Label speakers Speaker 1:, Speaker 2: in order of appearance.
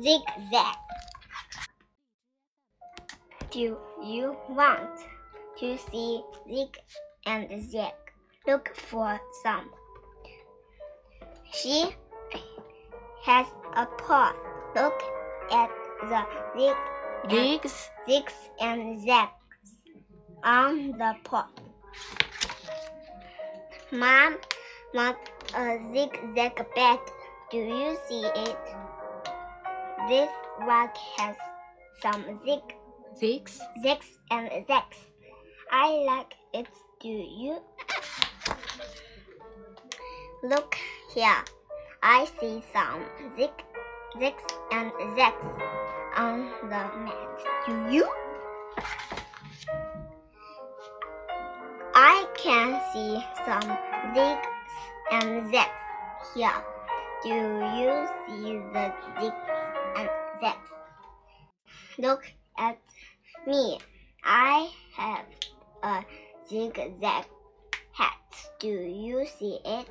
Speaker 1: zigzag. Do you want to see zig and zag? Look for some. She has a paw. Look at the zig and,
Speaker 2: Zigs.
Speaker 1: zigs and zags on the paw. Mom wants a zigzag bag. Do you see it? This rug has some zig
Speaker 2: Zigs.
Speaker 1: zigs and zags. I like it. Do you? Look here. I see some zig zigs and zags on the mat. Do you? I can see some zigs and zags here. Do you see the zigs and zags? Look at me. I have a zigzag hat. Do you see it?